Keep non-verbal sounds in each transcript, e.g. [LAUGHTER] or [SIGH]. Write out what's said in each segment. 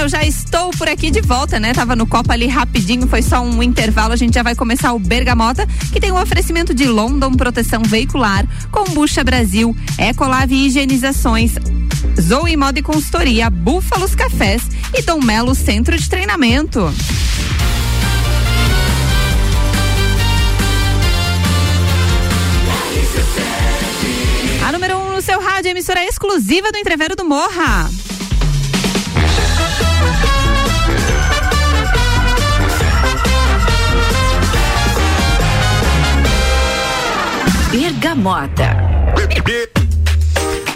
eu já estou por aqui de volta, né? Tava no copo ali rapidinho, foi só um intervalo. A gente já vai começar o Bergamota, que tem um oferecimento de London Proteção Veicular, Combucha Brasil, Ecolave Higienizações, Zoe Moda e Consultoria, Búfalos Cafés e Dom Melo Centro de Treinamento. A número 1 um no seu rádio, emissora exclusiva do Entrevero do Morra. Bergamota.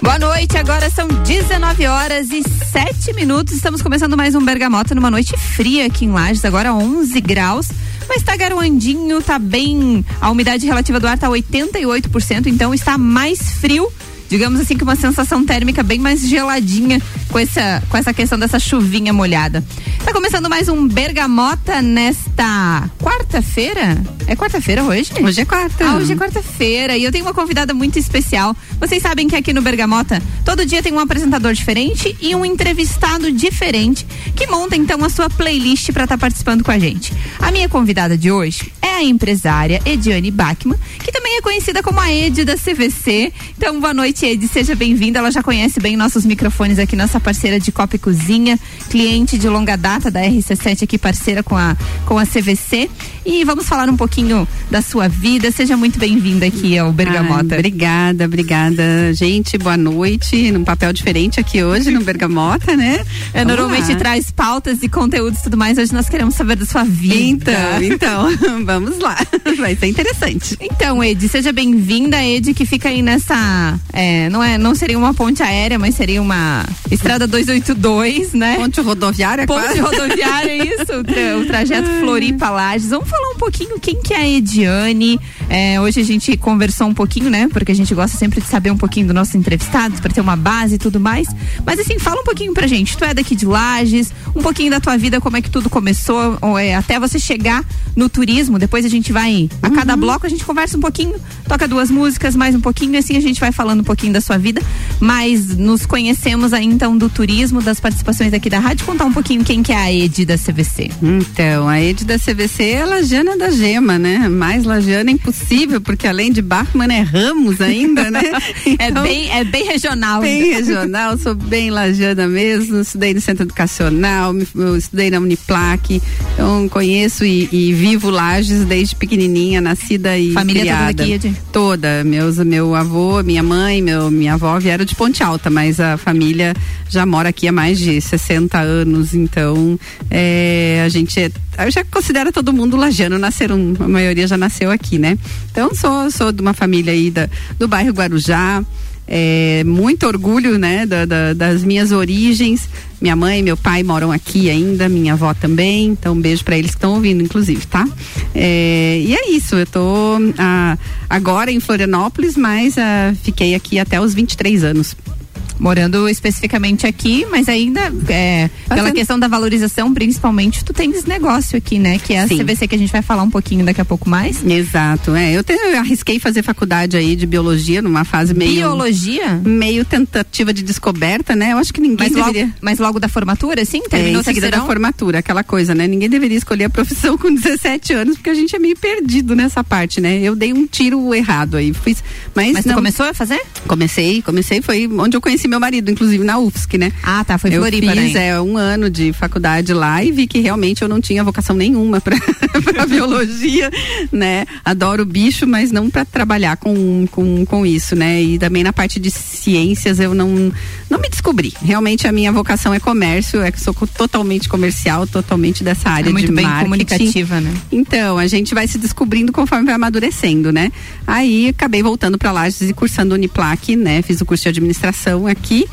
Boa noite, agora são 19 horas e 7 minutos. Estamos começando mais um Bergamota numa noite fria aqui em Lages, agora 11 graus. Mas tá garoandinho, tá bem. A umidade relativa do ar tá 88%, então está mais frio digamos assim, que uma sensação térmica bem mais geladinha com essa, com essa questão dessa chuvinha molhada. Tá começando mais um Bergamota nesta quarta-feira? É quarta-feira hoje? Hoje é quarta. Ah, hoje é quarta-feira e eu tenho uma convidada muito especial. Vocês sabem que aqui no Bergamota, todo dia tem um apresentador diferente e um entrevistado diferente que monta então a sua playlist para estar tá participando com a gente. A minha convidada de hoje é a empresária Ediane Bachmann, que também é conhecida como a Ed da CVC. Então, boa noite Ed. Seja bem-vinda. Ela já conhece bem nossos microfones aqui, nossa parceira de Copa e Cozinha, cliente de longa data da RC7 aqui, parceira com a, com a CVC. E vamos falar um pouquinho da sua vida. Seja muito bem-vinda aqui ao Bergamota. Ah, obrigada, obrigada. Gente, boa noite. Num papel diferente aqui hoje no Bergamota, né? É, normalmente lá. traz pautas e conteúdos e tudo mais. Hoje nós queremos saber da sua vida. Então, então, [LAUGHS] vamos lá. [LAUGHS] Vai ser interessante. Então, Ed, seja bem-vinda, Ed, que fica aí nessa. É, é, não, é, não seria uma ponte aérea, mas seria uma estrada 282, né? Ponte rodoviária, Ponte quase. rodoviária, isso, [LAUGHS] o, tra, o trajeto Floripa Lages. Vamos falar um pouquinho quem que é a Ediane. É, hoje a gente conversou um pouquinho, né? Porque a gente gosta sempre de saber um pouquinho dos nossos entrevistados, para ter uma base e tudo mais. Mas assim, fala um pouquinho pra gente. Tu é daqui de Lages, um pouquinho da tua vida, como é que tudo começou, ou, é, até você chegar no turismo. Depois a gente vai, a cada uhum. bloco a gente conversa um pouquinho, toca duas músicas, mais um pouquinho, e assim a gente vai falando um pouquinho da sua vida, mas nos conhecemos aí então do turismo, das participações aqui da rádio. Contar um pouquinho quem que é a Ed da CVC. Então, a Ed da CVC é Lajana da Gema, né? Mais Lajana é impossível, porque além de Bachmann é Ramos ainda, né? [LAUGHS] É então, é, bem, é bem regional. Bem regional, sou bem Lajana mesmo, estudei no Centro Educacional, estudei na Uniplac, então conheço e, e vivo Lages desde pequenininha, nascida e Família criada. toda aqui, Ed? Toda, meus, meu avô, minha mãe, meu minha avó vieram de Ponte Alta, mas a família já mora aqui há mais de 60 anos, então é, a gente é, eu já considera todo mundo lajano, nasceram, a maioria já nasceu aqui, né? Então sou, sou de uma família aí da, do bairro Guarujá, é, muito orgulho né da, da, das minhas origens. Minha mãe e meu pai moram aqui ainda minha avó também. Então um beijo para eles que estão ouvindo inclusive tá? É, e é isso eu tô ah, agora em Florianópolis mas ah, fiquei aqui até os 23 anos morando especificamente aqui, mas ainda é, pela questão da valorização, principalmente, tu tens negócio aqui, né? Que é a Sim. CVC que a gente vai falar um pouquinho daqui a pouco mais. Exato, é. Eu, tenho, eu arrisquei fazer faculdade aí de biologia numa fase meio. Biologia? Meio tentativa de descoberta, né? Eu acho que ninguém mas deveria. Logo, mas logo da formatura, sim? Terminou é, seguida da formatura, aquela coisa, né? Ninguém deveria escolher a profissão [LAUGHS] com 17 anos, porque a gente é meio perdido nessa parte, né? Eu dei um tiro errado aí. Fiz, mas mas não, começou a fazer? Comecei, comecei, foi onde eu conheci conheci meu marido, inclusive na UFSC, né? Ah, tá, foi eu Floripa, fiz, né? é, um ano de faculdade lá e vi que realmente eu não tinha vocação nenhuma [LAUGHS] para biologia, né? Adoro bicho, mas não para trabalhar com, com, com isso, né? E também na parte de ciências eu não não me descobri. Realmente a minha vocação é comércio, é que sou totalmente comercial, totalmente dessa área é muito de bem marketing. comunicativa, né? Então, a gente vai se descobrindo conforme vai amadurecendo, né? Aí acabei voltando para Lages e cursando Uniplac, né? Fiz o curso de administração aqui.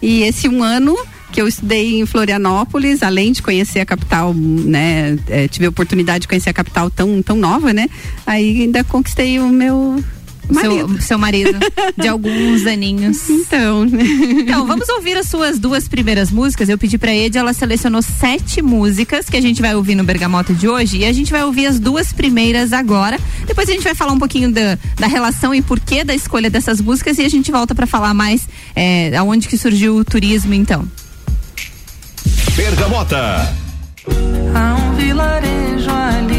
E esse um ano que eu estudei em Florianópolis, além de conhecer a capital, né? É, tive a oportunidade de conhecer a capital tão, tão nova, né? Aí ainda conquistei o meu Marido. Seu, seu, marido, de alguns aninhos. [LAUGHS] Então. Então, vamos ouvir as suas duas primeiras músicas. Eu pedi pra Ed, ela selecionou sete músicas que a gente vai ouvir no Bergamota de hoje. E a gente vai ouvir as duas primeiras agora. Depois a gente vai falar um pouquinho da, da relação e porquê da escolha dessas músicas. E a gente volta para falar mais é, aonde que surgiu o turismo, então. Bergamota. Há um vilarejo ali,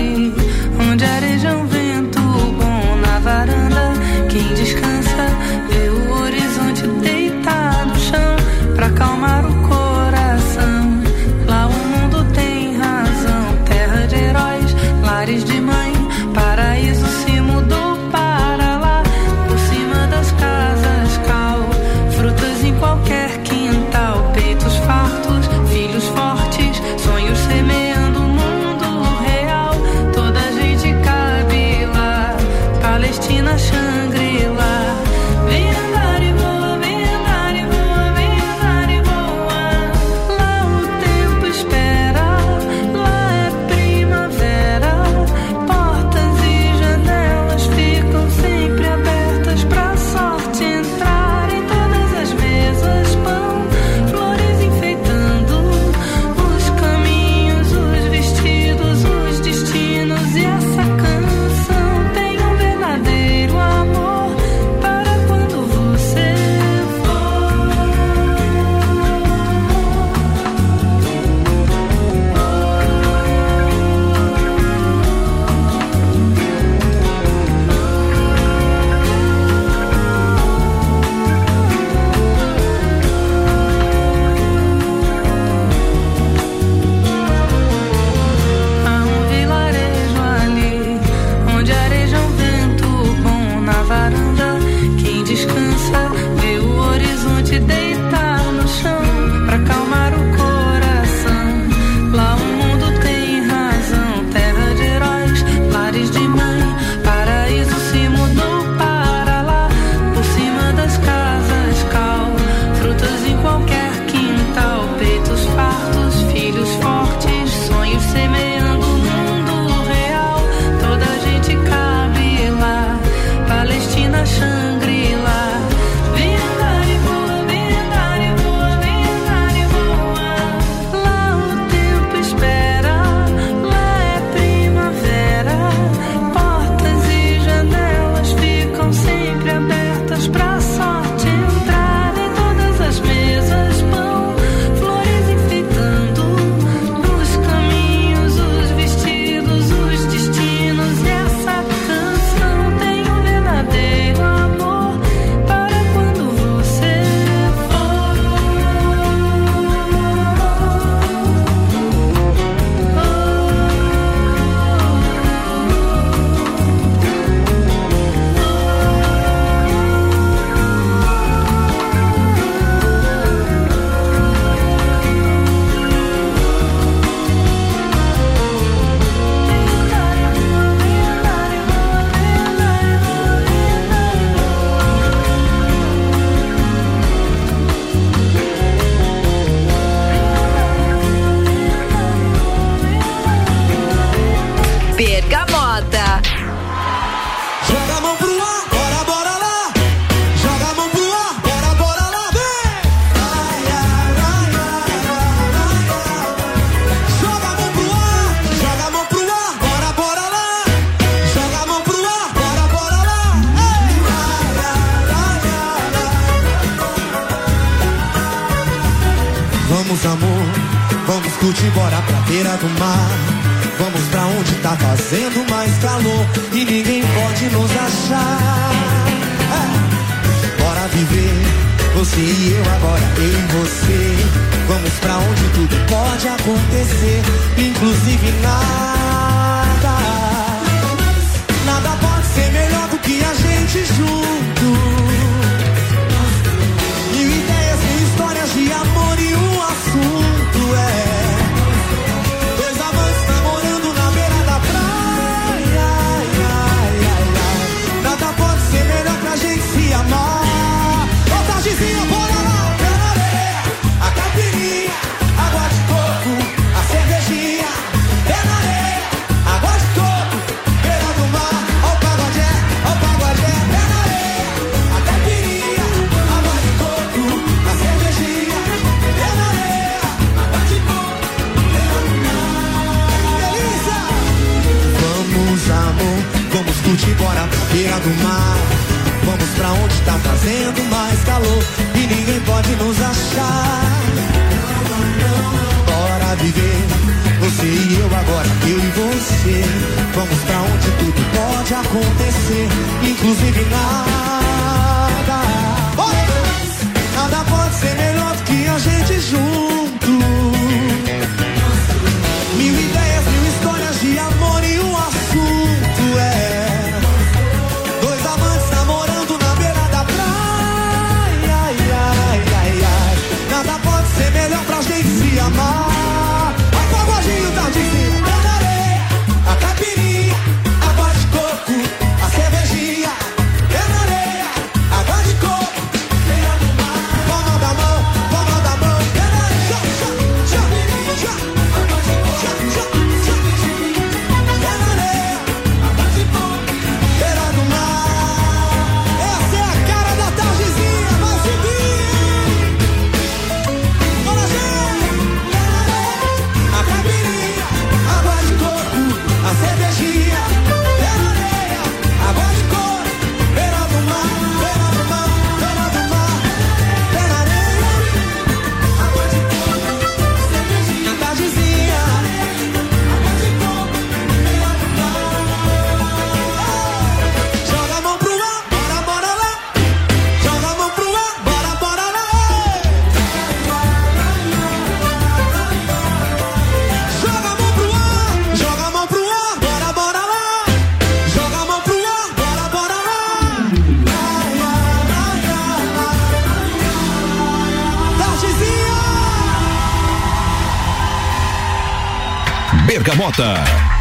Bergamota.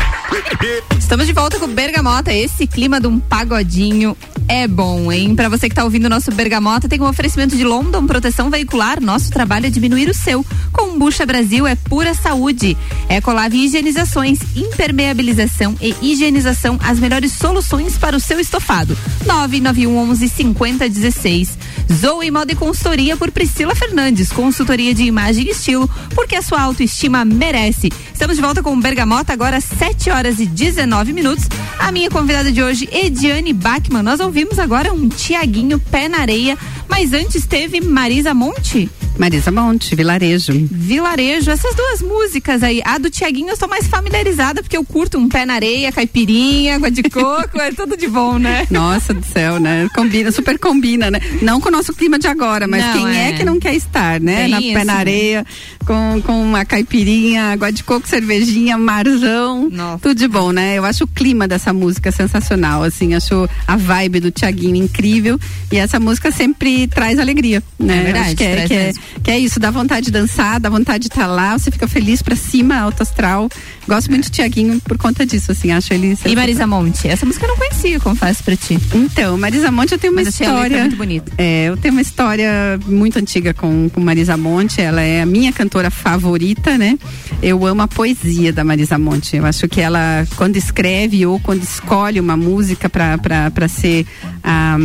Estamos de volta com Bergamota. Esse clima de um pagodinho é bom, hein? Pra você que tá ouvindo o nosso Bergamota, tem um oferecimento de London Proteção Veicular. Nosso trabalho é diminuir o seu. Kombucha Brasil é pura saúde. Ecolave Higienizações, impermeabilização e higienização, as melhores soluções para o seu estofado. 991 11 5016. Zoe Moda e Consultoria por Priscila Fernandes. Consultoria de imagem e estilo, porque a sua autoestima merece. Estamos de volta com Bergamota, agora 7 horas e 19 minutos. A minha convidada de hoje, Ediane Bachmann. Nós ouvimos agora um Tiaguinho Pé na Areia, mas antes teve Marisa Monte. Marisa Monte, Vilarejo. Vilarejo, essas duas músicas aí. A do Tiaguinho eu sou mais familiarizada, porque eu curto um pé na areia, caipirinha, água de coco, é tudo de bom, né? [LAUGHS] Nossa do céu, né? Combina, super combina, né? Não com o nosso clima de agora, mas Não, quem é. é. que não quer estar, né? Bem na isso, pé na né? Com, com uma caipirinha, água de coco, cervejinha, marzão. Nossa. Tudo de bom, né? Eu acho o clima dessa música sensacional, assim, acho a vibe do Tiaguinho incrível e essa música sempre traz alegria, né? É verdade, acho que é, que é, que é isso, dá vontade de dançar, dá vontade de estar lá, você fica feliz pra cima, alto astral. Gosto muito do Tiaguinho por conta disso, assim, acho ele E. Marisa Monte? Essa música eu não conhecia, confesso pra ti. Então, Marisa Monte, eu tenho uma Mas história. muito bonita. É, eu tenho uma história muito antiga com, com Marisa Monte. Ela é a minha cantora favorita, né? Eu amo a poesia da Marisa Monte. Eu acho que ela, quando escreve ou quando escolhe uma música para ser a.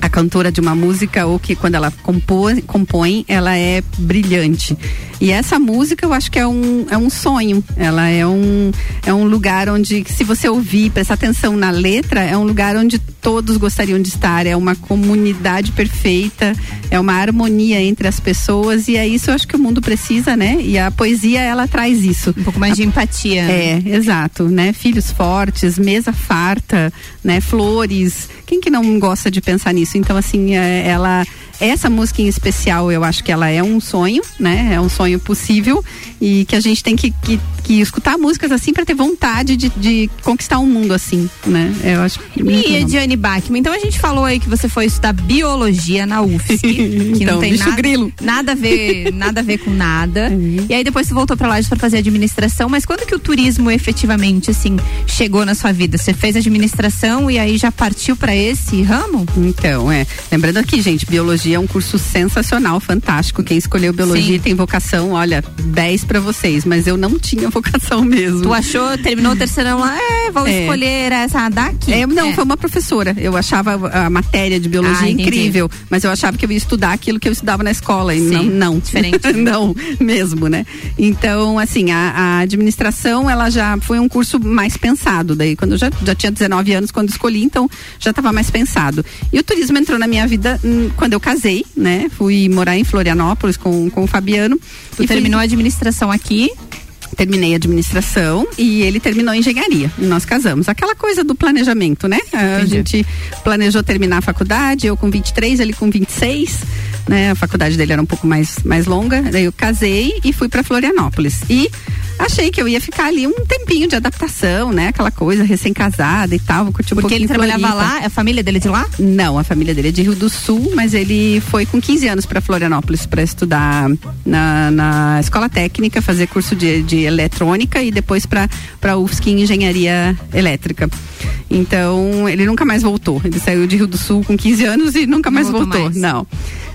a cantora de uma música ou que quando ela compõe, compõe ela é brilhante. E essa música eu acho que é um, é um sonho. Ela é um, é um lugar onde, se você ouvir, prestar atenção na letra, é um lugar onde todos gostariam de estar. É uma comunidade perfeita, é uma harmonia entre as pessoas e é isso eu acho que o mundo precisa, né? E a poesia ela traz isso. Um pouco mais de empatia. É, exato, né? Filhos fortes, mesa farta, né? Flores. Quem que não gosta de pensar nisso? Então, assim, é, ela. Essa música em especial, eu acho que ela é um sonho, né? É um sonho possível e que a gente tem que, que, que escutar músicas assim para ter vontade de, de conquistar um mundo assim, né? Eu acho que muito E. Ediane Bachmann, então a gente falou aí que você foi estudar biologia na UFSC, [LAUGHS] que Então, não tem nada, grilo. nada a ver, nada a ver com nada. [LAUGHS] E aí depois você voltou pra lá para fazer administração, mas quando que o turismo efetivamente assim chegou na sua vida? Você fez administração e aí já partiu pra esse ramo? Então, é. Lembrando aqui, gente, biologia é um curso sensacional, fantástico. Quem escolheu biologia Sim. tem vocação, olha, 10 para vocês, mas eu não tinha [LAUGHS] vocação mesmo. Tu achou, terminou o terceirão lá, é, vou É. escolher essa daqui. É, não, É. foi uma professora. Eu achava a matéria de biologia Ah, entendi. incrível, mas eu achava que eu ia estudar aquilo que eu estudava na escola. E Sim, não, não. diferente. [LAUGHS] não, mesmo, né? Então, assim, a, a administração, ela já foi um curso mais pensado. Daí, quando eu já, já tinha 19 anos, quando escolhi, então já estava mais pensado. E o turismo entrou na minha vida hum, quando eu casei, né? Fui morar em Florianópolis com, com o Fabiano. Tu e fui- terminou a administração aqui. Terminei administração e ele terminou engenharia. E nós casamos. Aquela coisa do planejamento, né? A gente planejou terminar a faculdade, eu com 23, ele com 26, né? A faculdade dele era um pouco mais mais longa. Daí eu casei e fui para Florianópolis. E achei que eu ia ficar ali um tempinho de adaptação, né? Aquela coisa recém-casada e tal, curtir um Porque ele trabalhava Floripa. lá, a família dele é de lá? Não, a família dele é de Rio do Sul, mas ele foi com 15 anos para Florianópolis para estudar na, na escola técnica, fazer curso de, de eletrônica e depois para para UFSC em engenharia elétrica. Então, ele nunca mais voltou. Ele saiu de Rio do Sul com 15 anos e nunca Não mais voltou voltou. mais. Não.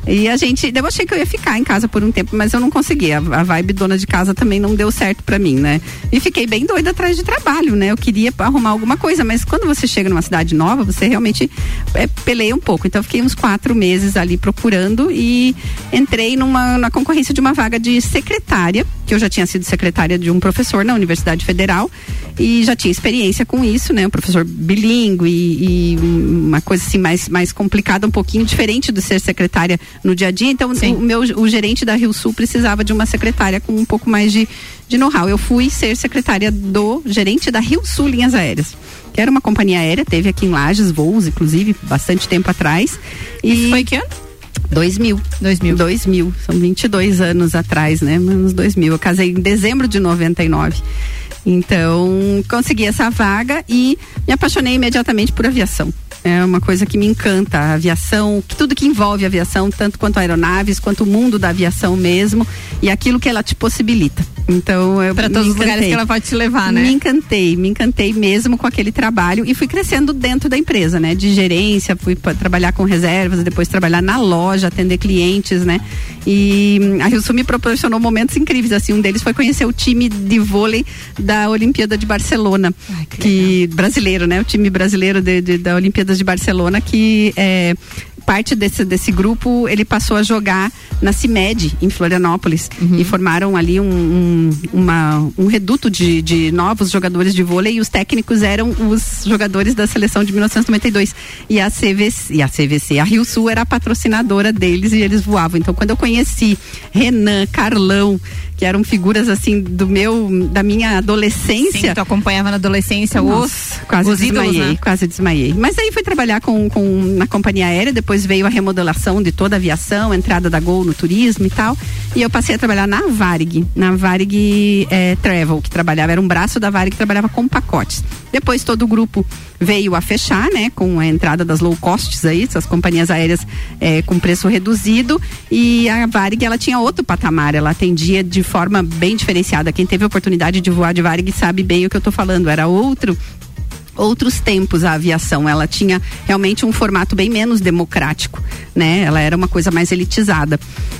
E a gente, eu achei que eu ia ficar em casa por um tempo, mas eu não consegui. A, a vibe dona de casa também não deu certo para mim, né? E fiquei bem doida atrás de trabalho, né? Eu queria arrumar alguma coisa, mas quando você chega numa cidade nova, você realmente é, peleia um pouco. Então eu fiquei uns quatro meses ali procurando e entrei numa na concorrência de uma vaga de secretária, que eu já tinha sido secretária de um professor na Universidade Federal e já tinha experiência com isso, né? Um professor bilíngue e, e uma coisa assim mais, mais complicada, um pouquinho diferente do ser secretária no dia a dia. Então, Sim. o meu o gerente da Rio Sul precisava de uma secretária com um pouco mais de, de know-how. Eu fui ser secretária do gerente da Rio Sul Linhas Aéreas. Que era uma companhia aérea, teve aqui em Lages voos, inclusive, bastante tempo atrás. E Isso foi que ano? 2000. 2000. 2000. São 22 anos atrás, né? Anos 2000. Eu casei em dezembro de 99. Então, consegui essa vaga e me apaixonei imediatamente por aviação. É uma coisa que me encanta, a aviação, tudo que envolve aviação, tanto quanto aeronaves, quanto o mundo da aviação mesmo e aquilo que ela te possibilita. Então, eu Para me todos os lugares que ela pode te levar, Me né? encantei, me encantei mesmo com aquele trabalho e fui crescendo dentro da empresa, né? De gerência, fui trabalhar com reservas, depois trabalhar na loja, atender clientes, né? E hum, a Rio Sul me proporcionou momentos incríveis, assim, um deles foi conhecer o time de vôlei da Olimpíada de Barcelona, Ai, que que brasileiro, né? O time brasileiro de, de- da Olimpíadas de Barcelona que é parte desse, desse grupo ele passou a jogar na CIMED em Florianópolis e formaram ali um, um, uma- um reduto de, de novos jogadores de vôlei e os técnicos eram os jogadores da seleção de 1992 e a CVC, e a CVC, a Rio Sul era a patrocinadora deles e eles voavam. Então quando eu conheci Renan, Carlão, que eram figuras assim do meu da minha Sim, adolescência, tu acompanhava na adolescência nossa, os, quase os ídolos, desmaiei, né? quase desmaiei. Mas aí fui trabalhar com, com na companhia aérea, depois veio a remodelação de toda a aviação, a entrada da Gol no turismo e tal. E eu passei a trabalhar na Varig, na Varig eh, Travel, que trabalhava, era um braço da Varig que trabalhava com pacotes. Depois todo o grupo veio a fechar, né, com a entrada das low costs aí, essas companhias aéreas eh, com preço reduzido. E a Varig, ela tinha outro patamar, ela atendia de forma bem diferenciada. Quem teve a oportunidade de voar de Varig sabe bem o que eu tô falando. Era outro outros tempos a aviação. Ela tinha realmente um formato bem menos democrático, né? Ela era uma coisa mais elitizada.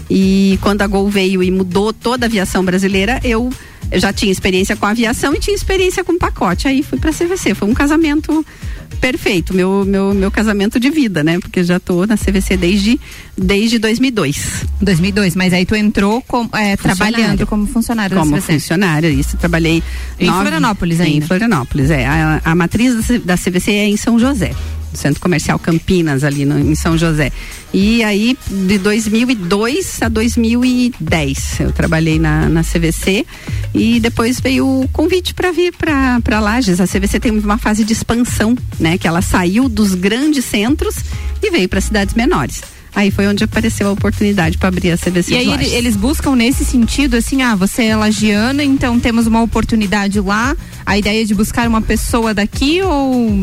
E quando a Gol veio e mudou toda a aviação brasileira, eu eu já tinha experiência com aviação e tinha experiência com pacote. Aí fui para CVC. Foi um casamento perfeito, meu, meu, meu casamento de vida, né? Porque já tô na CVC desde, desde 2002. 2002, mas aí tu entrou com, é, trabalhando como funcionário como funcionária, isso, trabalhei Em Florianópolis Em ainda? Florianópolis, é. A, a matriz da CVC é em São José, Centro Comercial Campinas, ali no- em São José. E aí, de 2002 a 2010, eu trabalhei na, na CVC e depois veio o convite para vir para Lages. A CVC tem uma fase de expansão, né? Que ela saiu dos grandes centros e veio para cidades menores. Aí foi onde apareceu a oportunidade para abrir a CVC E aí Lages. eles buscam nesse sentido, assim, ah, você é lagiana, então temos uma oportunidade lá. A ideia de buscar uma pessoa daqui ou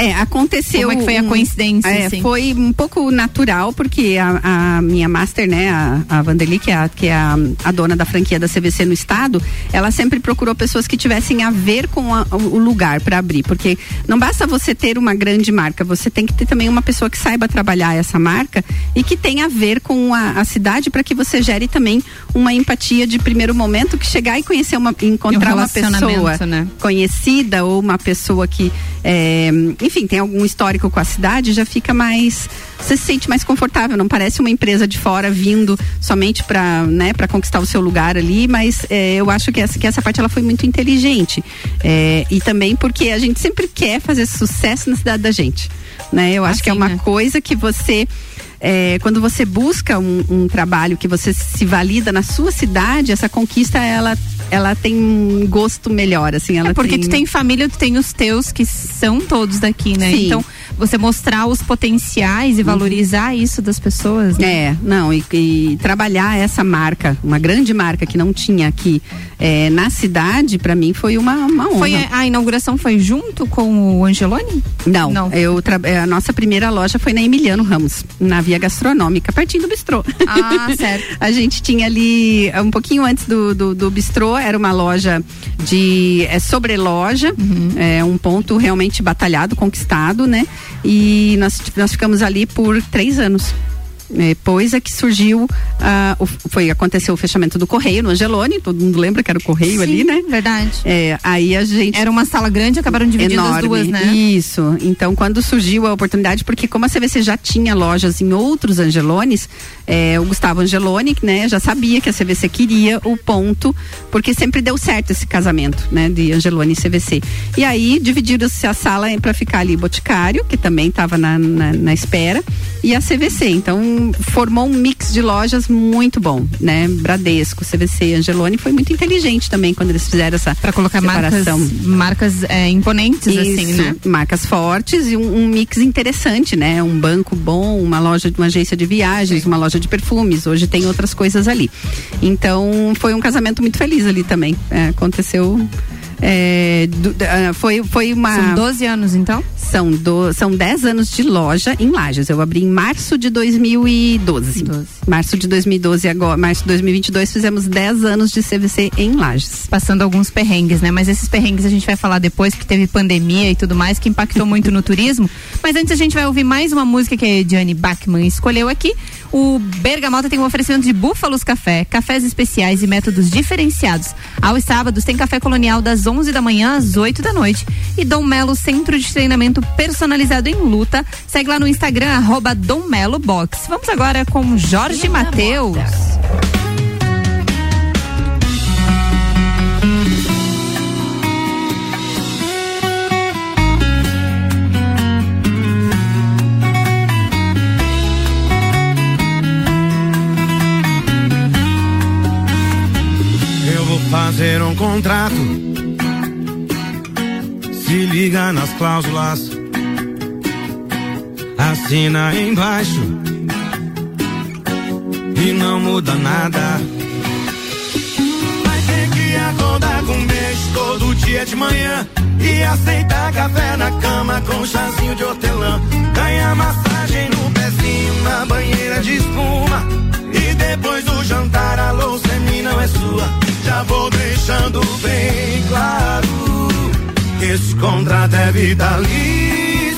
É, aconteceu. Como é que foi a um- coincidência, É, assim? foi um pouco natural, porque a, a minha master, né, a, a Vanderly, que é, a, que é a, a dona da franquia da CVC no estado, ela sempre procurou pessoas que tivessem a ver com a- o lugar para abrir, porque não basta você ter uma grande marca, você tem que ter também uma pessoa que saiba trabalhar essa marca e que tenha a ver com a, a cidade para que você gere também uma empatia de primeiro momento, que chegar e conhecer uma, encontrar Um uma pessoa né? conhecida ou uma pessoa que, é, enfim, tem algum histórico com a cidade, já fica mais. Você se sente mais confortável, não parece uma empresa de fora vindo somente para né, pra conquistar o seu lugar ali, mas é, eu acho que essa, que essa parte ela foi muito inteligente. É, e também porque a gente sempre quer fazer sucesso na cidade da gente. Né? Eu acho que é Assim, uma né? coisa que você. É, quando você busca um, um trabalho que você se valida na sua cidade, essa conquista ela ela tem um gosto melhor, assim. Ela É porque tem... tu tem família, tu tem os teus que são todos daqui, né? Sim. Então, você mostrar os potenciais e valorizar isso das pessoas, né? É, não, e, e trabalhar essa marca, uma grande marca que não tinha aqui é, na cidade, pra mim foi uma, uma honra. Foi a, a inauguração foi junto com o Angeloni? Não, Não. Eu é, a nossa primeira loja foi na Emiliano Ramos, na Via Gastronômica, pertinho do bistrô. Ah, [LAUGHS] certo. a gente tinha ali, um pouquinho antes do, do, do bistrô, era uma loja de é, sobreloja, Uhum. é um ponto realmente batalhado, conquistado, né? E nós, nós ficamos ali por três anos. Depois é que surgiu, ah, o- foi, aconteceu o fechamento do Correio no Angelone, todo mundo lembra que era o Correio ali, Sim, né? Verdade. É, aí a gente Era uma sala grande, acabaram dividindo as duas, né? isso. Então, quando surgiu a oportunidade, porque como a CVC já tinha lojas em outros Angelones, é, o Gustavo Angeloni, né, já sabia que a CVC queria o ponto, porque sempre deu certo esse casamento, né, de Angeloni e CVC. E aí dividiram-se a sala para ficar ali Boticário, que também estava na, na, na espera, e a CVC. Então, formou um mix de lojas muito bom, né? Bradesco, CVC, Angeloni foi muito inteligente também quando eles fizeram essa Pra colocar marcas, separação. marcas é, imponentes, assim, Isso, né? marcas fortes e um, um mix interessante, né? Um banco bom, uma loja, uma agência de viagens, uma loja de perfumes. Hoje tem outras coisas ali. Então foi um casamento muito feliz ali também. É, aconteceu. É, do- foi, foi uma. São 12 anos, então? São, do, são 10 anos de loja em Lages. Eu abri em março de 2012. 12. Março de 2012 agora, março de 2022 fizemos 10 anos de CVC em Lages. Passando alguns perrengues, né? Mas esses perrengues a gente vai falar depois, que teve pandemia e tudo mais, que impactou muito no turismo. Mas antes a gente vai ouvir mais uma música que a Ediane Bachmann escolheu aqui. O Bergamota tem um oferecimento de Búfalos Café, cafés especiais e métodos diferenciados. Aos sábados tem café colonial das 11 da manhã às 8 da noite. E Dom Melo Centro de Treinamento Personalizado em Luta. Segue lá no Instagram, arroba Dom Melo Box. Vamos agora com Jorge Matheus. Um contrato. Se liga nas cláusulas. Assina embaixo. E não muda nada. Vai ter que acordar com beijo todo dia de manhã. E aceitar café na cama com chazinho de hortelã. Ganhar massagem no pezinho na banheira de espuma. E depois do jantar a louça é minha, não é sua. Já vou deixando bem claro. Esse contrato é vitalício.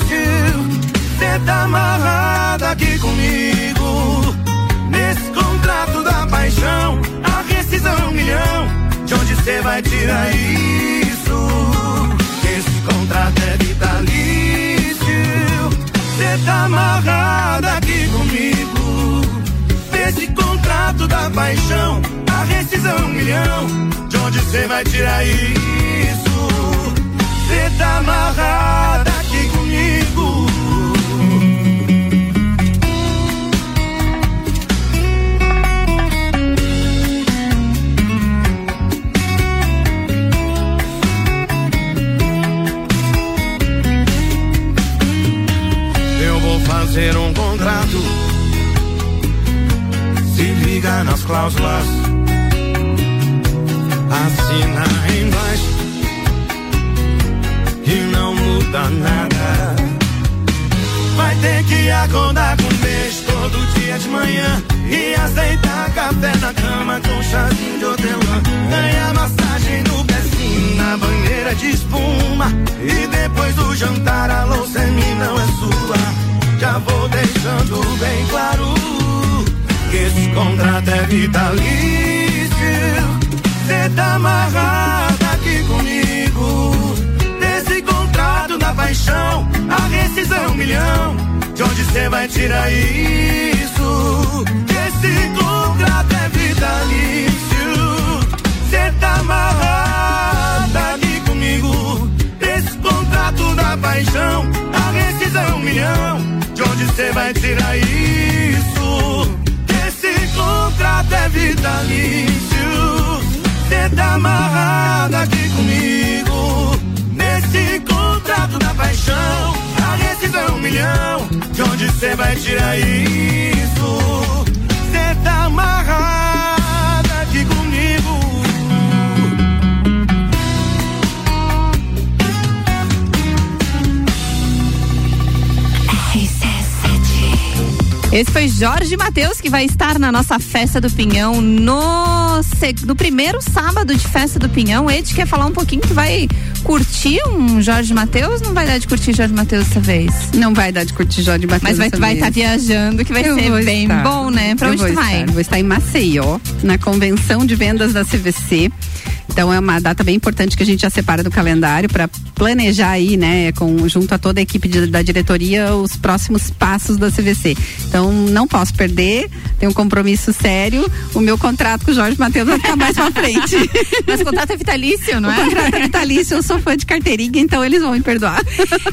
Cê tá amarrado aqui comigo. Nesse contrato da paixão, a rescisão um milhão. De onde cê vai tirar isso? Esse contrato é vitalício. Cê tá amarrado aqui comigo. Nesse contrato da paixão, a rescisão um milhão. De onde cê vai tirar isso? Cê tá amarrado aqui comigo. Eu vou fazer um contrato. Se liga nas cláusulas. Assina embaixo. E não muda nada. Vai ter que acordar com beijo todo dia de manhã. E aceitar café na cama com chazinho de hortelã. Ganhar massagem no pezinho na banheira de espuma. E depois do jantar a louça é minha, não é sua. Já vou deixando bem claro que esse contrato é vitalício. Cê tá amarrado aqui comigo. Nesse contrato da paixão, a rescisão é um milhão. De onde cê vai tirar isso? Esse contrato é vitalício. Cê tá amarrado aqui comigo. Nesse contrato da paixão, a rescisão é um milhão. De onde cê vai tirar isso? Esse contrato é vitalício. Cê Cê tá amarrada aqui comigo. Nesse contrato da paixão. A rescisão é um milhão. De onde cê vai tirar isso? Cê tá amarrada Esse foi Jorge Matheus que vai estar na nossa festa do Pinhão no, no primeiro sábado de festa do Pinhão. Ed quer falar um pouquinho que vai curtir um Jorge Matheus? Não vai dar de curtir Jorge Matheus dessa vez? Não vai dar de curtir Jorge Matheus. Mas vai dessa vai estar viajando, que vai Eu ser bem estar. bom, né? Pra Eu onde tu vai? Estar. Vou estar em Maceió, na convenção de vendas da CVC. Então é uma data bem importante que a gente já separa do calendário para planejar aí, né, com, junto a toda a equipe de- da diretoria, os próximos passos da CVC. Então não posso perder, tenho um compromisso sério. O meu contrato com o Jorge Matheus vai ficar mais pra frente. [LAUGHS] Mas o contrato é vitalício, não o é? contrato é vitalício, eu sou fã de carteirinha, então eles vão me perdoar.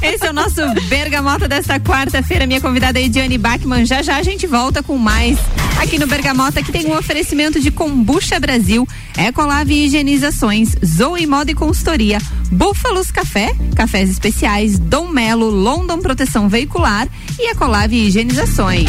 Esse é o nosso Bergamota desta quarta-feira. Minha convidada é Ediane Bachmann. Já já a gente volta com mais aqui no Bergamota, que tem um oferecimento de Combucha Brasil, Ecolave Higienizações, Zoe Moda e Consultoria, Búfalos Café, Cafés Especiais, Dom Melo, London Proteção Veicular e Ecolave Higienizações.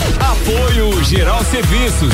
Apoio Geral Serviços.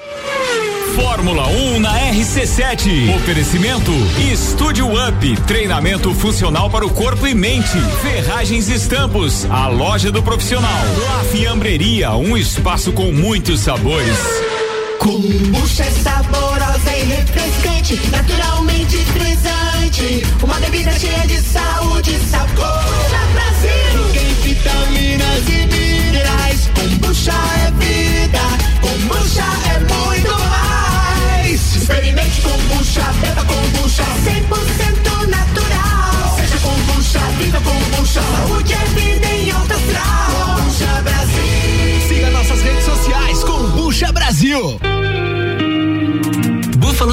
Fórmula 1 na RC7. Oferecimento Estúdio Up, treinamento funcional para o corpo e mente. Ferragens e Estampos, a loja do profissional. La Fiambreria, um espaço com muitos sabores. Kombucha é saborosa e refrescante, naturalmente frisante. Uma bebida cheia de saúde e sabor.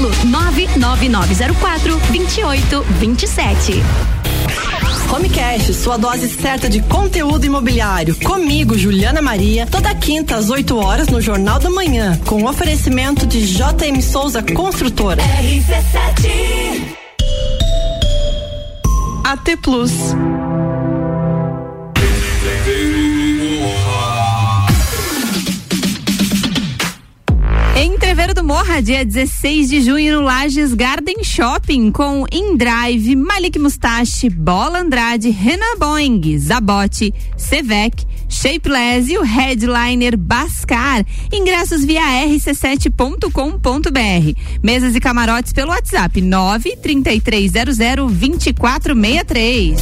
99904 2827. Homecast, sua dose certa de conteúdo imobiliário. Comigo, Juliana Maria, toda quinta às 8 horas no Jornal da Manhã, com oferecimento de JM Souza Construtora. RC7 AT Plus. Entreveiro do Morra, dia 16 de junho no Lages Garden Shopping com Indrive, Malik Mustache, Bola Andrade, Renan Boing, Zabote, Sevec, Shapeless e o headliner Bascar. Ingressos via rc7.com.br. Mesas e camarotes pelo WhatsApp 93300 2463.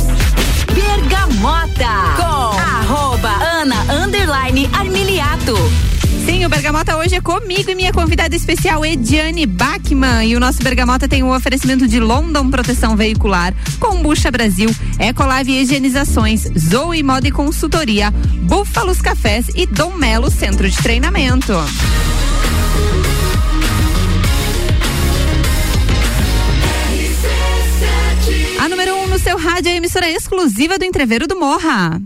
Bergamota com arroba Ana underline Armiliato. Sim, o Bergamota hoje é comigo e minha convidada especial, Ediane Bachmann. E o nosso Bergamota tem o um oferecimento de London Proteção Veicular, Combucha Brasil, Ecolave Higienizações, Zoe Moda e Consultoria, Búfalos Cafés e Dom Melo Centro de Treinamento. A número 1 um no seu rádio é a emissora exclusiva do Entreveiro do Morra.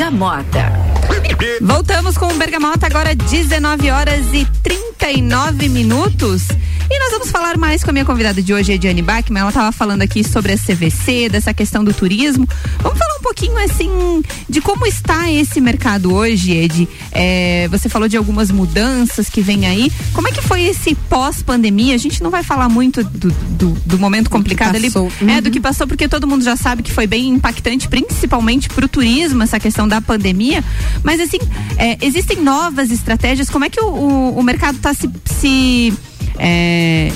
Bergamota. Voltamos com o Bergamota agora 19 horas e 39 minutos. Nós vamos falar mais com a minha convidada de hoje, Ediane Bachmann. Ela estava falando aqui sobre a CVC, dessa questão do turismo. Vamos falar um pouquinho assim de como está esse mercado hoje, Ed. É, você falou de algumas mudanças que vem aí. Como é que foi esse pós-pandemia? A gente não vai falar muito do, do, do momento complicado ali, passou. é do que passou, porque todo mundo já sabe que foi bem impactante, principalmente para o turismo, essa questão da pandemia. Mas assim, é, existem novas estratégias. Como é que o, o, o mercado está se, se é,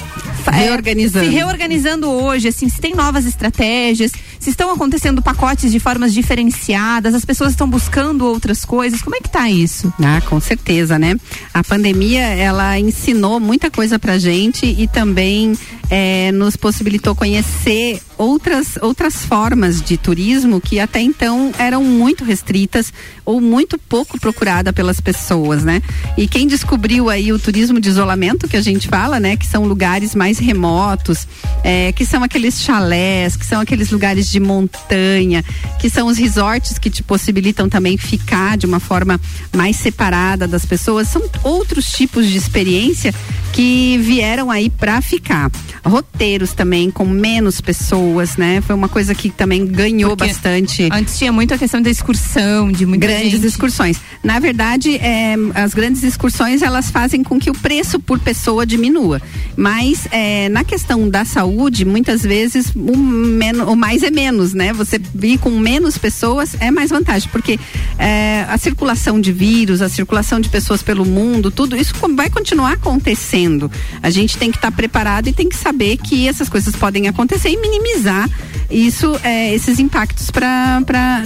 Reorganizando. se reorganizando hoje, assim, se tem novas estratégias, se estão acontecendo pacotes de formas diferenciadas, as pessoas estão buscando outras coisas, como é que tá isso? Ah, com certeza, né? A pandemia, ela ensinou muita coisa pra gente e também eh, nos possibilitou conhecer outras, outras formas de turismo que até então eram muito restritas ou muito pouco procurada pelas pessoas, né? E quem descobriu aí o turismo de isolamento que a gente fala, né? Que são lugares mais remotos, eh, que são aqueles chalés, que são aqueles lugares de montanha, que são os resorts que te possibilitam também ficar de uma forma mais separada das pessoas, são outros tipos de experiência que vieram aí para ficar. Roteiros também com menos pessoas, né? Foi uma coisa que também ganhou Porque bastante. Antes tinha muito a questão da excursão, de muita grandes gente. excursões. Na verdade, é, as grandes excursões elas fazem com que o preço por pessoa diminua. Mas é, na questão da saúde, muitas vezes o, menos, o mais é menos, né? Você vir com menos pessoas é mais vantagem, porque é, a circulação de vírus, a circulação de pessoas pelo mundo, tudo isso vai continuar acontecendo. A gente tem que estar preparado e tem que saber que essas coisas podem acontecer e minimizar isso, é, esses impactos para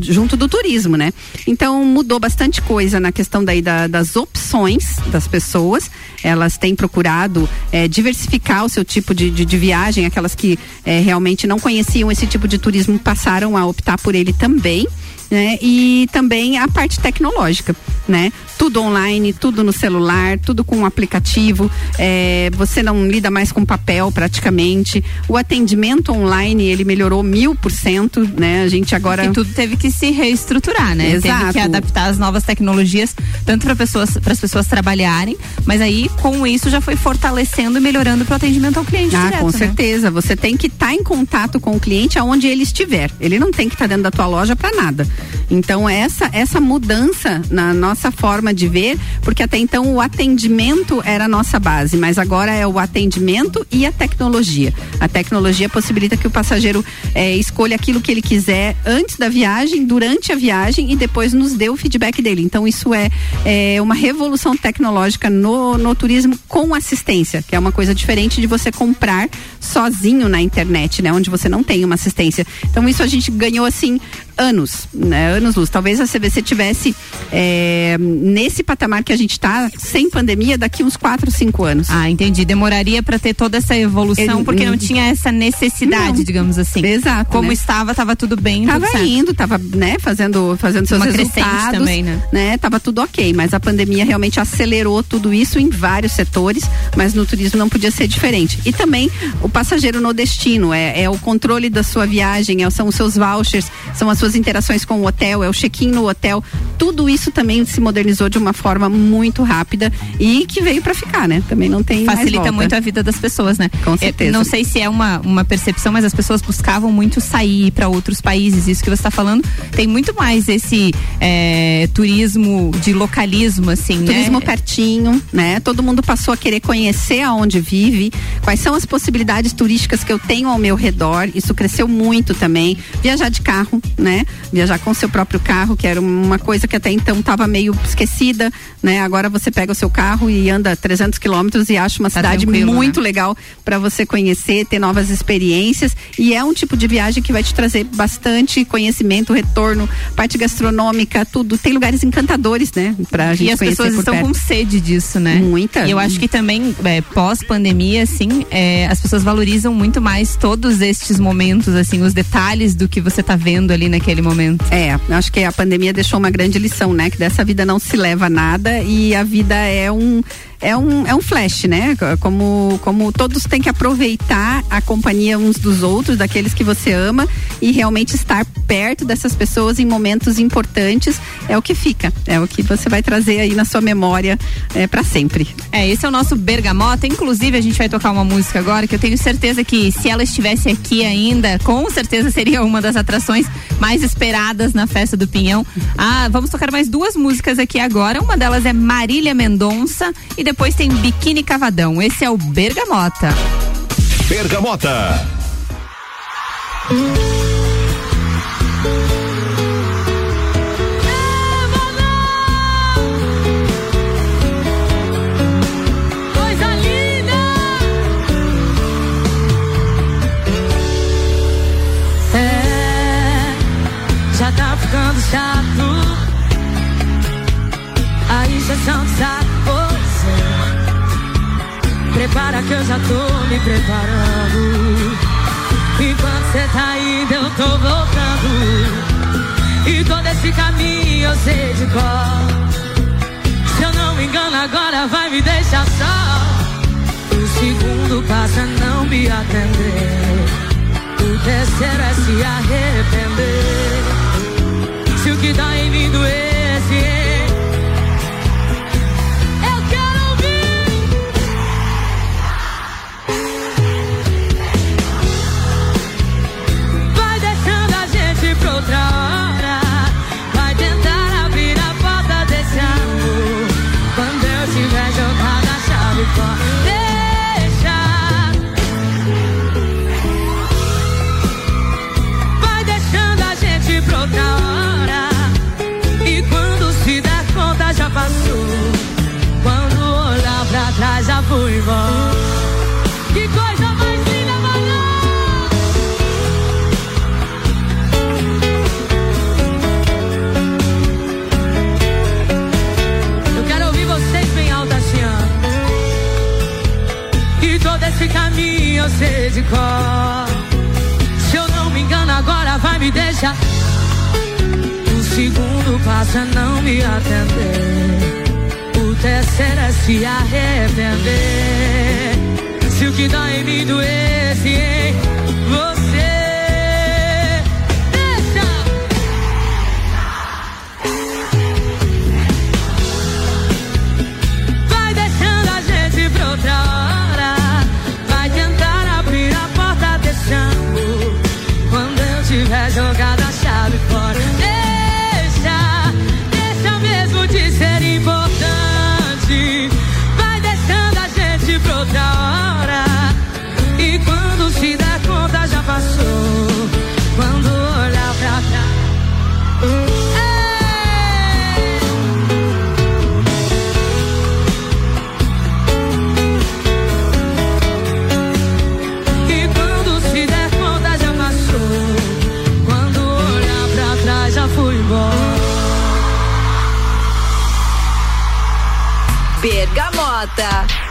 junto do turismo, né? Então mudou bastante coisa na questão daí da, das opções das pessoas. Elas têm procurado é, diversificar o seu tipo de, de, de viagem, aquelas que é, realmente não conheciam esse tipo de turismo passaram a optar por ele também. Né? E também a parte tecnológica. né? Tudo online, tudo no celular, tudo com um aplicativo. É, você não lida mais com papel praticamente. O atendimento online ele melhorou mil por cento, né? A gente agora E tudo teve que se reestruturar, né? Teve Exato. que adaptar as novas tecnologias, tanto para pessoas, para as pessoas trabalharem, mas aí com isso já foi fortalecendo e melhorando pro atendimento ao cliente Ah, direto, com né? certeza. Você tem que estar em contato com o cliente aonde ele estiver. Ele não tem que estar dentro da tua loja para nada. Então essa essa mudança na nossa forma de ver, porque até então o atendimento era a nossa base, mas agora é o atendimento e a tecnologia. A tecnologia possibilita que o passageiro eh, escolha aquilo que ele quiser antes da viagem, durante a viagem e depois nos dê o feedback dele. Então isso é, é uma revolução tecnológica no, no turismo com assistência, que é uma coisa diferente de você comprar sozinho na internet, né? Onde você não tem uma assistência. Então isso a gente ganhou assim anos, né? Anos luz. Talvez a CVC tivesse é, nesse patamar que a gente está sem pandemia daqui uns 4, 5 anos. Ah, entendi. Demoraria para ter toda essa evolução, porque não tinha essa necessidade, Não. digamos assim. Exato. Como né? estava, tava tudo bem, Tava tudo indo, tava, né, fazendo, fazendo seus Uma resultados. também, né? Tava tudo ok, mas a pandemia realmente acelerou tudo isso em vários setores, mas no turismo não podia ser diferente. E também o passageiro no destino, é, é o controle da sua viagem, é- são os seus vouchers, são as suas interações com o hotel, é o check-in no hotel. Tudo isso também se modernizou de uma forma muito rápida e que veio para ficar, né? Também não tem mais Facilita muito a vida das pessoas, né? Com Eu certeza. não sei se é uma, uma percepção, mas as pessoas buscavam muito sair para outros países. Isso que você está falando tem muito mais esse é, turismo de localismo, assim, turismo né? pertinho, né? Todo mundo passou a querer conhecer aonde vive, quais são as possibilidades turísticas que eu tenho ao meu redor. Isso cresceu muito também. Viajar de carro, né? Viajar com seu próprio carro, que era uma coisa que até então estava meio esquecida, né? Agora você pega o seu carro e anda 300 quilômetros e acha uma Tá cidade tranquilo, muito né? legal para você conhecer, ter novas experiências e é um tipo de viagem que vai te trazer bastante conhecimento, retorno, parte gastronômica, tudo. Tem lugares encantadores, né? Pra gente E as pessoas estão perto. com sede disso, né? Muita. E eu acho que também, é, pós-pandemia, assim, é, as pessoas valorizam muito mais todos estes momentos, assim, os detalhes do que você tá vendo ali naquele momento. É, acho que a pandemia deixou uma grande lição, né? Que dessa vida não se leva nada e a vida é um é um, é um flash, né? Como, como todos têm que aproveitar a companhia uns dos outros, daqueles que você ama e realmente estar perto dessas pessoas em momentos importantes é o que fica, é o que você vai trazer aí na sua memória é, para sempre. É, esse é o nosso Bergamota. Inclusive, a gente vai tocar uma música agora que eu tenho certeza que se ela estivesse aqui ainda, com certeza seria uma das atrações mais esperadas na festa do Pinhão. Ah, vamos tocar mais duas músicas aqui agora. Uma delas é Marília Mendonça e depois tem Biquíni Cavadão. Esse é o Bergamota. Bergamota. Coisa linda! É, já tá ficando chato. Prepara que eu já tô me preparando. Enquanto cê tá indo, eu tô voltando. E todo esse caminho eu sei de cor. Se eu não me engano, agora vai me deixar só. O segundo passa a não me atender. O terceiro é se arrepender. Se o que dá em mim doesse, Bergamota.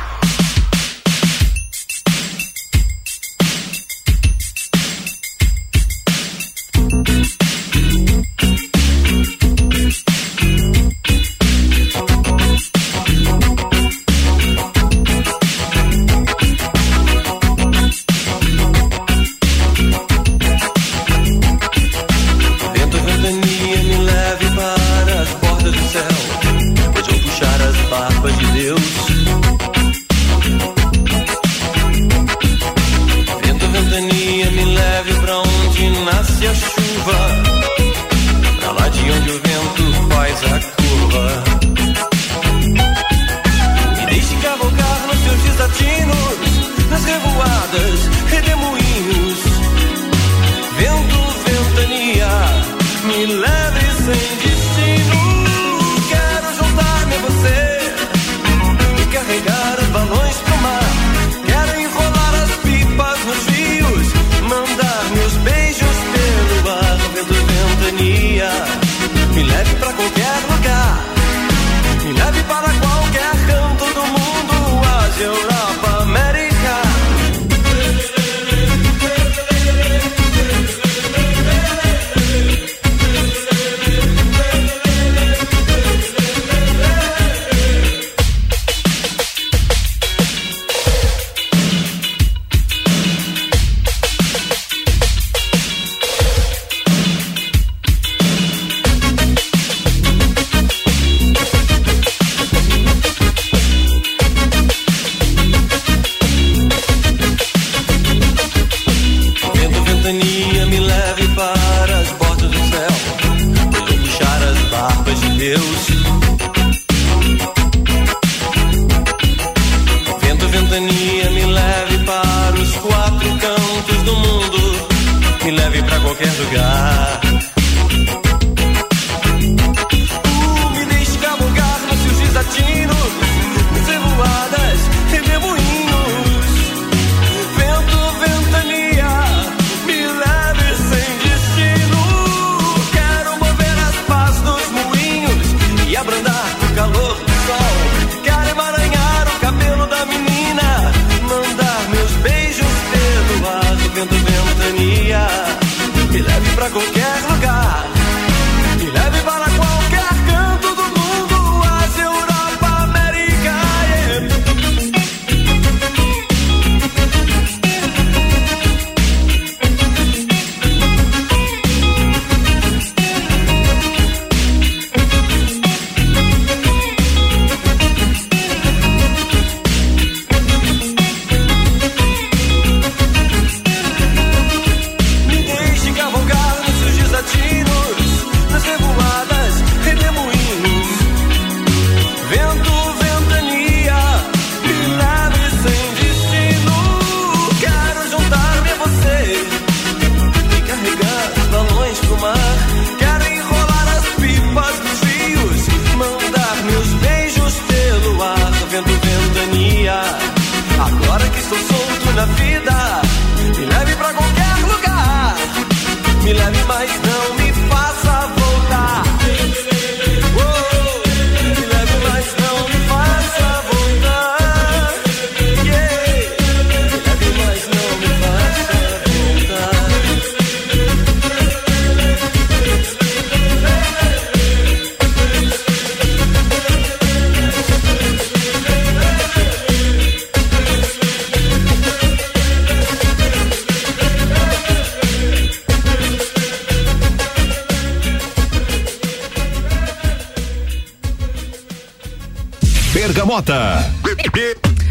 estou solto na vida. Me leve pra qualquer lugar. Me leve, mas não Bergamota.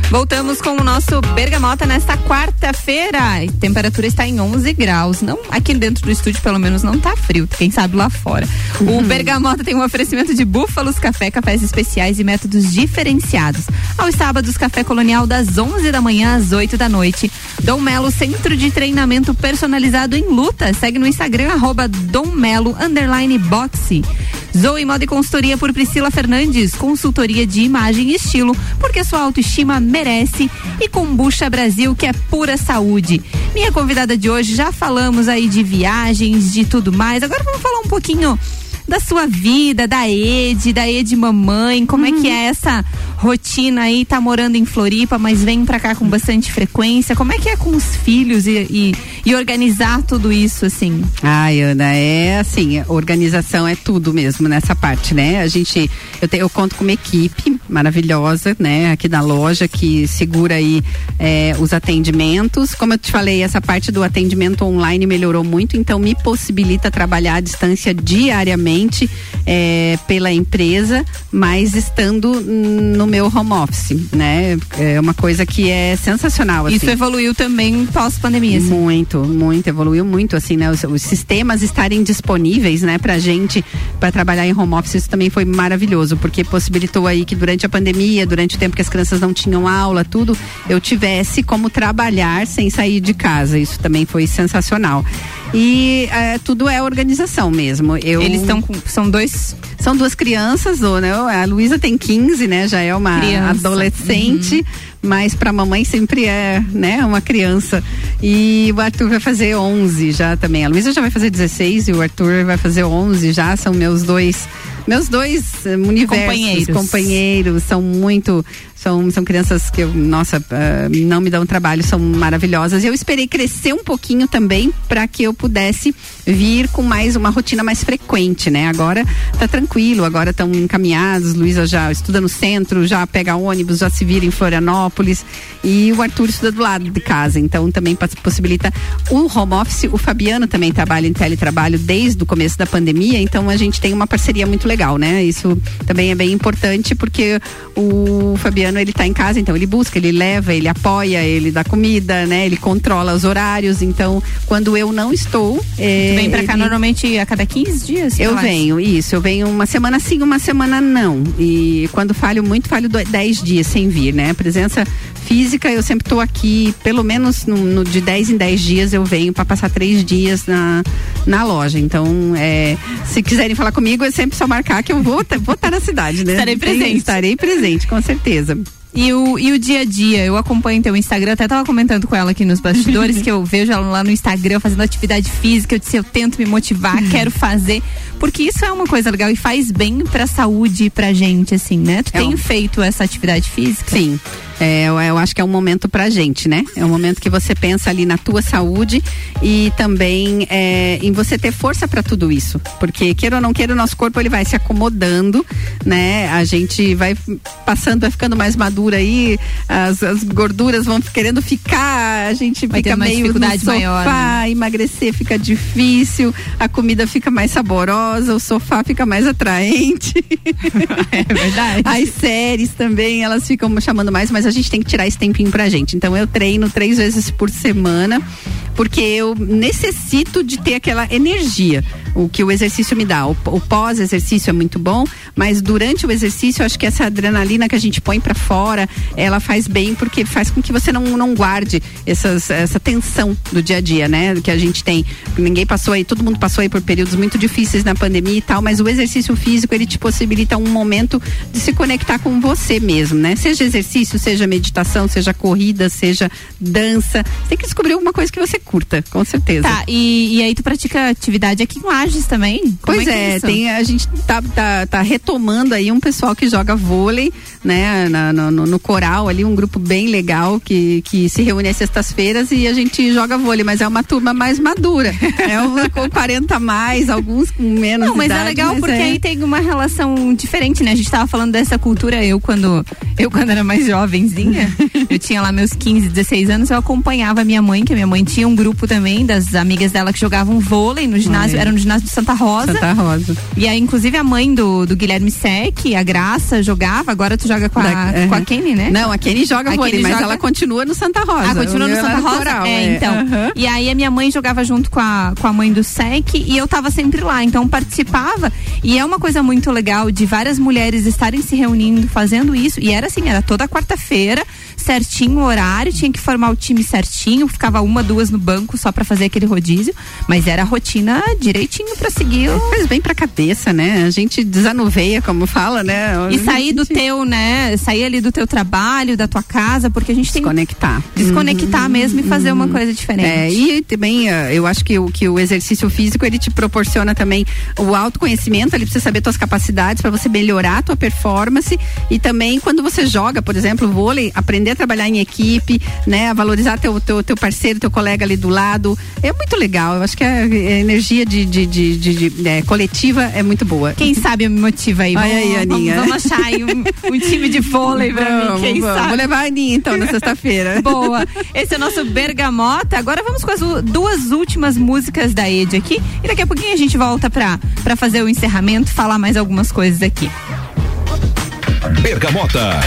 Voltamos com o nosso Bergamota nesta quarta-feira. A temperatura está em 11 graus. Não, aqui dentro do estúdio, pelo menos, não tá frio. Quem sabe lá fora. O Bergamota tem um oferecimento de Búfalos Café, cafés especiais e métodos diferenciados. Aos sábados, café colonial das 11 da manhã às 8 da noite. Dom Melo, centro de treinamento personalizado em luta. Segue no Instagram, arroba Dom Melo, underline boxe. Zoe Moda e Consultoria por Priscila Fernandes, consultoria de imagem e estilo, porque sua autoestima merece. E Combucha Brasil, que é pura saúde. Minha convidada de hoje, já falamos aí de viagens, de tudo mais. Agora vamos falar um pouquinho da sua vida, da Ed, da Ed mamãe, como é que é essa rotina aí, tá morando em Floripa, mas vem pra cá com bastante frequência, como é que é com os filhos e, e, e organizar tudo isso, assim? Ai, Ana, é assim, organização é tudo mesmo nessa parte, né? A gente, eu, te, eu conto com uma equipe maravilhosa, né? Aqui na loja que segura aí é, os atendimentos. Como eu te falei, essa parte do atendimento online melhorou muito, então me possibilita trabalhar à distância diariamente é, pela empresa, mas estando no meu home office, né? É uma coisa que é sensacional. Isso assim. evoluiu também pós-pandemia, assim. Muito, muito, evoluiu muito, assim, né? Os, os sistemas estarem disponíveis, né, pra gente, para trabalhar em home office, isso também foi maravilhoso, porque possibilitou aí que durante a pandemia, durante o tempo que as crianças não tinham aula, tudo, eu tivesse como trabalhar sem sair de casa. Isso também foi sensacional. E é, tudo é organização mesmo. Eu, Eles estão com. São dois. São duas crianças, ou, né? A Luísa tem 15, né? Já é uma Criança. adolescente. Mas para mamãe sempre é, né, uma criança. E o Arthur vai fazer 11 já também. A Luísa já vai fazer 16 e o Arthur vai fazer 11 já. São meus dois meus dois eh, universos, Companheiros. companheiros, são muito são, são crianças que eu, nossa, ah, não me dão trabalho, são maravilhosas. Eu esperei crescer um pouquinho também para que eu pudesse vir com mais uma rotina mais frequente, né? Agora tá tranquilo, agora estão encaminhados. Luísa já estuda no centro, já pega ônibus, já se vira em Florianópolis e o Arthur estuda do lado de casa, então também pos- possibilita o home office. O Fabiano também trabalha em teletrabalho desde o começo da pandemia, então a gente tem uma parceria muito legal, né? Isso também é bem importante porque o Fabiano ele tá em casa, então ele busca, ele leva, ele apoia, ele dá comida, né? Ele controla os horários, então quando eu não estou, é, Vem pra cá ele- normalmente a cada 15 dias? eu venho, isso. Eu venho uma semana sim, uma semana não. E quando falho muito, falho do- 10 dias sem vir, né? Presença física, eu sempre tô aqui, pelo menos no, no- de 10 em 10 dias eu venho para passar três dias na, na loja. Então, é, se quiserem falar comigo, é sempre só marcar que eu vou estar vou tá na cidade, né? Estarei Tem- presente. Estarei presente, com certeza. E o, e o dia a dia, eu acompanho teu Instagram, até tava comentando com ela aqui nos bastidores, [LAUGHS] que eu vejo ela lá no Instagram fazendo atividade física, eu disse, eu tento me motivar, quero fazer, porque isso é uma coisa legal e faz bem pra saúde e pra gente, assim, né? Tu É tem um- feito essa atividade física? Sim. É, eu, eu acho que é um momento pra gente, né? É um momento que você pensa ali na tua saúde e também é, em você ter força pra tudo isso. Porque, queira ou não queira, o nosso corpo ele vai se acomodando, né? A gente vai passando, vai ficando mais madura aí, as, as gorduras vão querendo ficar, a gente Vai fica meio no dificuldade sofá, maior, emagrecer fica difícil, a comida fica mais saborosa, o sofá fica mais atraente. [LAUGHS] É verdade. As séries também, elas ficam chamando mais, mas a gente tem que tirar esse tempinho pra gente. Então eu treino três vezes por semana, porque eu necessito de ter aquela energia, o que o exercício me dá. O, o pós-exercício é muito bom, mas durante o exercício, eu acho que essa adrenalina que a gente põe pra fora, ela faz bem, porque faz com que você não, não guarde essas, essa tensão do dia a dia, né? Que a gente tem. Ninguém passou aí, todo mundo passou aí por períodos muito difíceis na pandemia e tal, mas o exercício físico, ele te possibilita um momento de se conectar com você mesmo, né? Seja exercício, seja meditação, seja corrida, seja dança. Você tem que descobrir alguma coisa que você curta, com certeza. Tá, e, e aí tu pratica atividade aqui em Lages também? Como Pois que é, isso? tem, a gente tá, tá, tá retomando aí um pessoal que joga vôlei, né, na- no, no- no coral ali, um grupo bem legal que, que se reúne às segundas-feiras e a gente joga vôlei, mas é uma turma mais madura. [LAUGHS] É uma com 40 a mais, alguns com menos Não, mas idade, é legal mas porque é. aí tem uma relação diferente, né? A gente tava falando dessa cultura, eu quando eu quando era mais jovenzinha, [LAUGHS] eu tinha lá meus 15, 16 anos, eu acompanhava minha mãe, que a minha mãe tinha um grupo também das amigas dela que jogavam vôlei no ginásio, era no ginásio de Santa Rosa. Santa Rosa. E aí, inclusive, a mãe do, do Guilherme Sec, a Graça, jogava, agora tu joga com a, Da- com a. Kenny, né? Não, a Kenny joga A vôlei, mas joga- ela continua no Santa Rosa. Ah, continua no Santa Rosa? coral, é, então. Aham. E aí a minha mãe jogava junto com a, com a mãe do SEC e eu tava sempre lá, então participava. E é uma coisa muito legal de várias mulheres estarem se reunindo, fazendo isso. E era assim, era toda quarta-feira, certinho o horário, tinha que formar o time certinho, ficava uma, duas no banco só pra fazer aquele rodízio. Mas era a rotina direitinho pra seguir. o- Faz bem pra cabeça, né? A gente desanuveia, como fala, né? E sair do teu, né? Sair ali do teu trabalho, da tua casa, porque a gente tem que Desconectar. desconectar mesmo e fazer uma coisa diferente. É, e também eh, eu acho que o, que o exercício físico ele te proporciona também o autoconhecimento, ele precisa saber tuas capacidades para você melhorar a tua performance e também quando você joga, por exemplo, vôlei, aprender a trabalhar em equipe, né, a valorizar teu, teu, teu parceiro, teu colega ali do lado, é muito legal. Eu acho que a, energia de, de, de, de- de, é, coletiva é muito boa. Quem sabe eu me motiva aí. Olha Vamos- aí, Aninha. Vamos, vamos achar aí um, um time de vôlei pra Vamos, mim, quem vamos. sabe. Vou levar a Aninha então na sexta-feira. [LAUGHS] Boa. Esse é o nosso Bergamota. Agora vamos com as duas últimas músicas da Ed aqui. E daqui a pouquinho a gente volta pra, pra fazer o encerramento, falar mais algumas coisas aqui. Bergamota.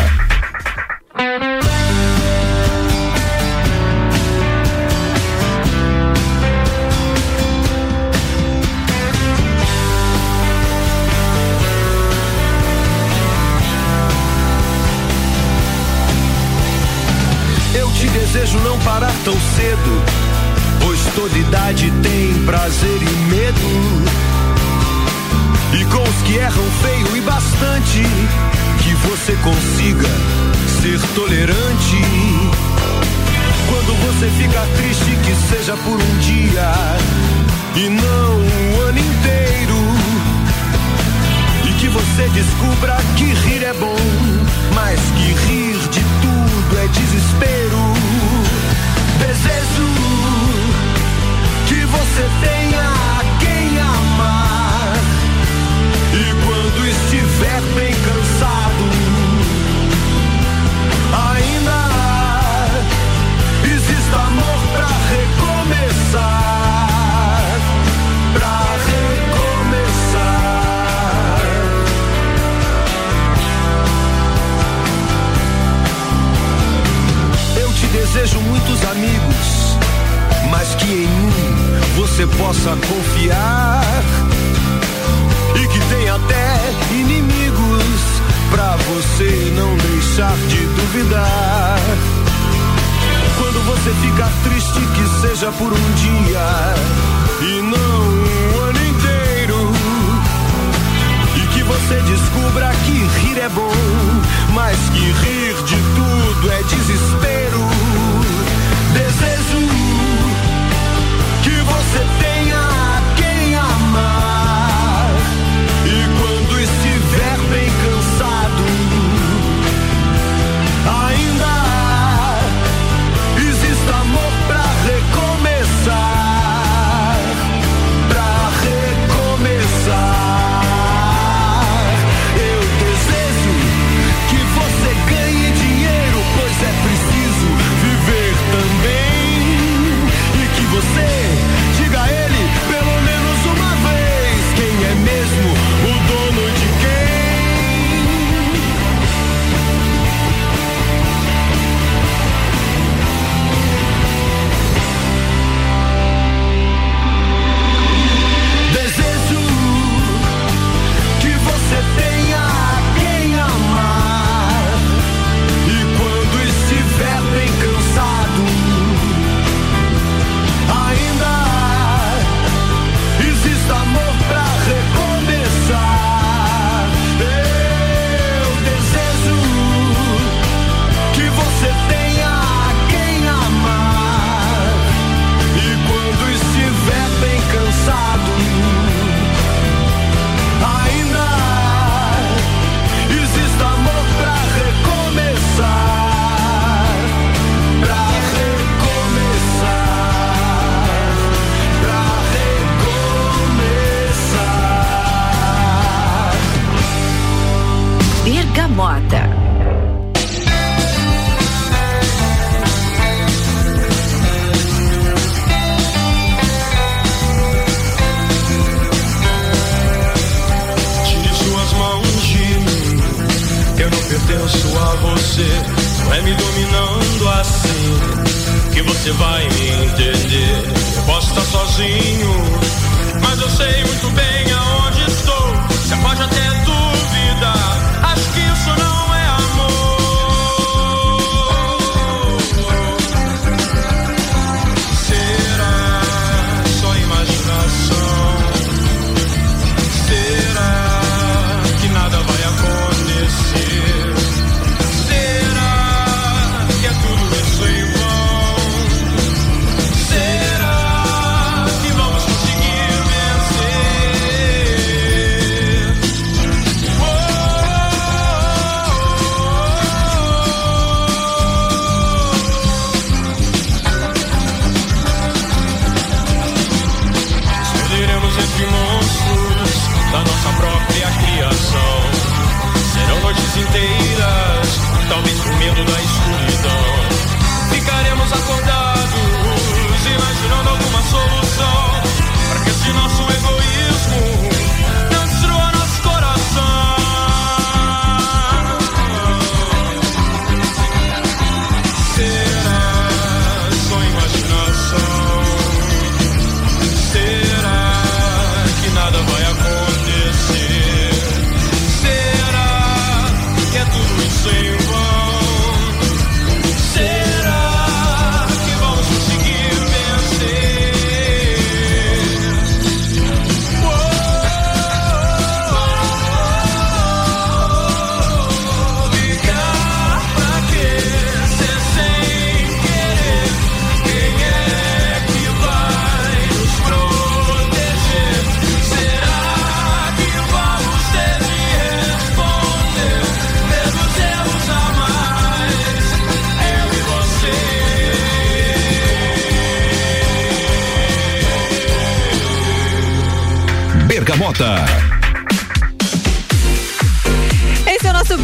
Desejo não parar tão cedo, pois toda idade tem prazer e medo. E com os que erram feio e bastante, que você consiga ser tolerante. Quando você fica triste, que seja por um dia e não o ano inteiro. E que você descubra que rir é bom, mas que rir de tudo é desespero. Desejo que você tenha quem amar. E quando estiver bem cansado, ainda exista amor desejo muitos amigos, mas que em um você possa confiar e que tem até inimigos pra você não deixar de duvidar. Quando você ficar triste, que seja por um dia e não um ano inteiro. E que você descubra que rir é bom, mas que rir de tudo é desespero.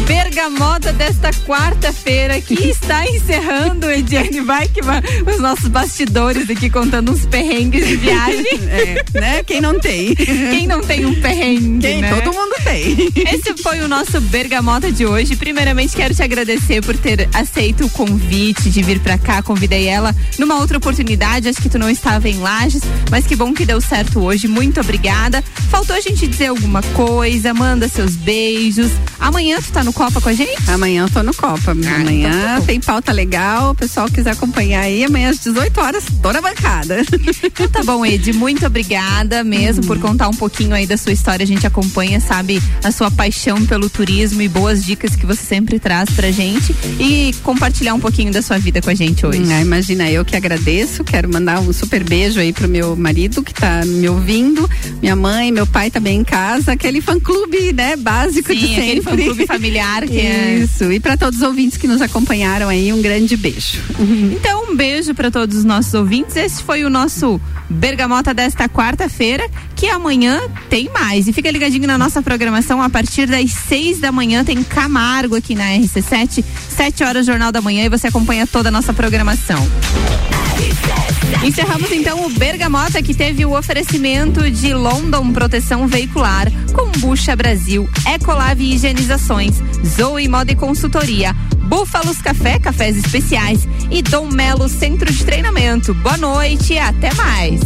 Bergamota desta quarta-feira que [LAUGHS] está encerrando, Ediane Bikeman, os nossos bastidores aqui contando uns perrengues de viagem. [LAUGHS] É, né? Quem não tem? Quem não tem um perrengue, Quem? né? Todo mundo tem. [LAUGHS] Esse foi o nosso Bergamota de hoje. Primeiramente, quero te agradecer por ter aceito o convite de vir pra cá. Convidei ela numa outra oportunidade. Acho que tu não estava em Lages, mas que bom que deu certo hoje. Muito obrigada. Faltou a gente dizer alguma coisa? Manda seus beijos. Amanhã tu tá no Copa com a gente? Amanhã eu tô no Copa. amanhã então tá bom. tem pauta legal. O pessoal quiser acompanhar aí, amanhã às 18 horas, tô na bancada. [LAUGHS] Então tá bom, Ed. Muito obrigada mesmo por contar um pouquinho aí da sua história. A gente acompanha, sabe, a sua paixão pelo turismo e boas dicas que você sempre traz pra gente e compartilhar um pouquinho da sua vida com a gente hoje. Ah, imagina, eu que agradeço. Quero mandar um super beijo aí pro meu marido que tá me ouvindo, minha mãe, meu pai também em casa, aquele fã clube, né, básico de Sim, sempre. aquele fã-clube familiar que é- Isso. E para todos os ouvintes que nos acompanharam aí, um grande beijo. Então, um beijo para todos os nossos ouvintes. Esse foi o nosso Bergamota desta quarta-feira, que amanhã tem mais. E fica ligadinho na nossa programação a partir das seis da manhã tem Camargo aqui na RC7, sete horas Jornal da Manhã e você acompanha toda a nossa programação. Encerramos então o Bergamota que teve o oferecimento de London Proteção Veicular, Combucha Brasil, Ecolave Higienizações, Zoe Moda e Consultoria, Búfalos Café, cafés especiais e Dom Melo Centro de Treinamento. Boa noite e até mais.